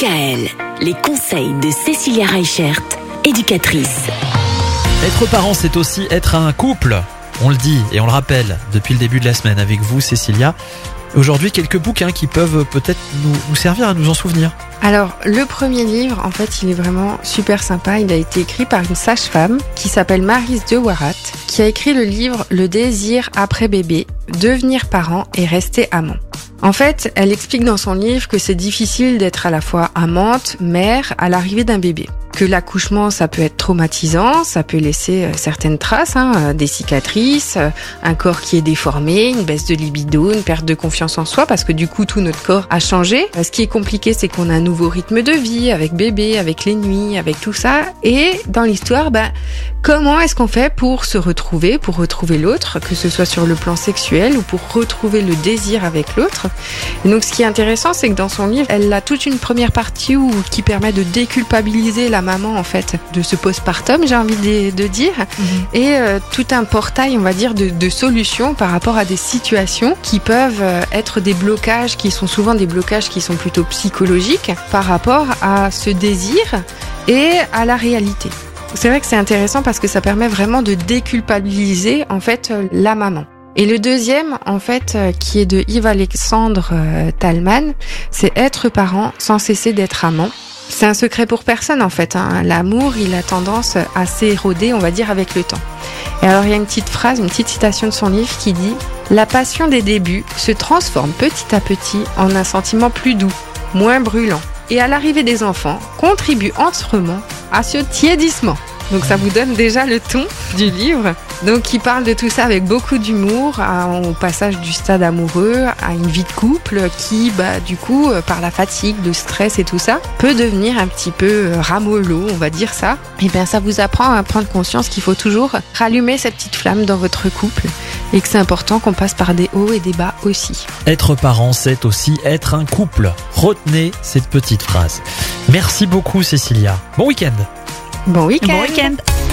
DKL, les conseils de Cécilia Reichert, éducatrice. Être parent, c'est aussi être un couple. On le dit et on le rappelle depuis le début de la semaine avec vous, Cécilia. Aujourd'hui, quelques bouquins qui peuvent peut-être nous, nous servir à nous en souvenir. Alors, le premier livre, en fait, il est vraiment super sympa. Il a été écrit par une sage-femme qui s'appelle Marise de Warat, qui a écrit le livre Le désir après bébé, devenir parent et rester amant. En fait, elle explique dans son livre que c'est difficile d'être à la fois amante, mère à l'arrivée d'un bébé que l'accouchement, ça peut être traumatisant, ça peut laisser euh, certaines traces, hein, euh, des cicatrices, euh, un corps qui est déformé, une baisse de libido, une perte de confiance en soi, parce que du coup, tout notre corps a changé. Ce qui est compliqué, c'est qu'on a un nouveau rythme de vie, avec bébé, avec les nuits, avec tout ça. Et dans l'histoire, ben, comment est-ce qu'on fait pour se retrouver, pour retrouver l'autre, que ce soit sur le plan sexuel ou pour retrouver le désir avec l'autre? Donc, ce qui est intéressant, c'est que dans son livre, elle a toute une première partie où, qui permet de déculpabiliser la maman en fait de ce postpartum, j'ai envie de, dire, mhm. et euh, tout un portail, on va dire, de, solutions par rapport à des situations qui peuvent euh, être des blocages, qui sont souvent des blocages qui sont plutôt psychologiques par rapport à ce désir et à la réalité. C'est vrai que c'est intéressant parce que ça permet vraiment de déculpabiliser en fait euh, la maman. Et le deuxième, en fait, qui est de Yves-Alexandre Talman, c'est être parent sans cesser d'être amant. C'est un secret pour personne en fait. Hein. L'amour, il a tendance à s'éroder, on va dire, avec le temps. Et alors il y a une petite phrase, une petite citation de son livre qui dit ⁇ La passion des débuts se transforme petit à petit en un sentiment plus doux, moins brûlant, et à l'arrivée des enfants contribue entièrement à ce tiédissement. Donc ça vous donne déjà le ton du livre. Donc il parle de tout ça avec beaucoup d'humour, au passage du stade amoureux à une vie de couple qui, bah, du coup, euh, par la fatigue, le stress et tout ça, peut devenir un petit peu euh, ramollo, on va dire ça. Et bien ça vous apprend à prendre conscience qu'il faut toujours rallumer cette petite flamme dans votre couple et que c'est important qu'on passe par des hauts et des bas aussi. Être parent, c'est aussi être un couple. Retenez cette petite phrase. Merci beaucoup Cécilia. Bon week-end. Bon week-end. Bon week-end.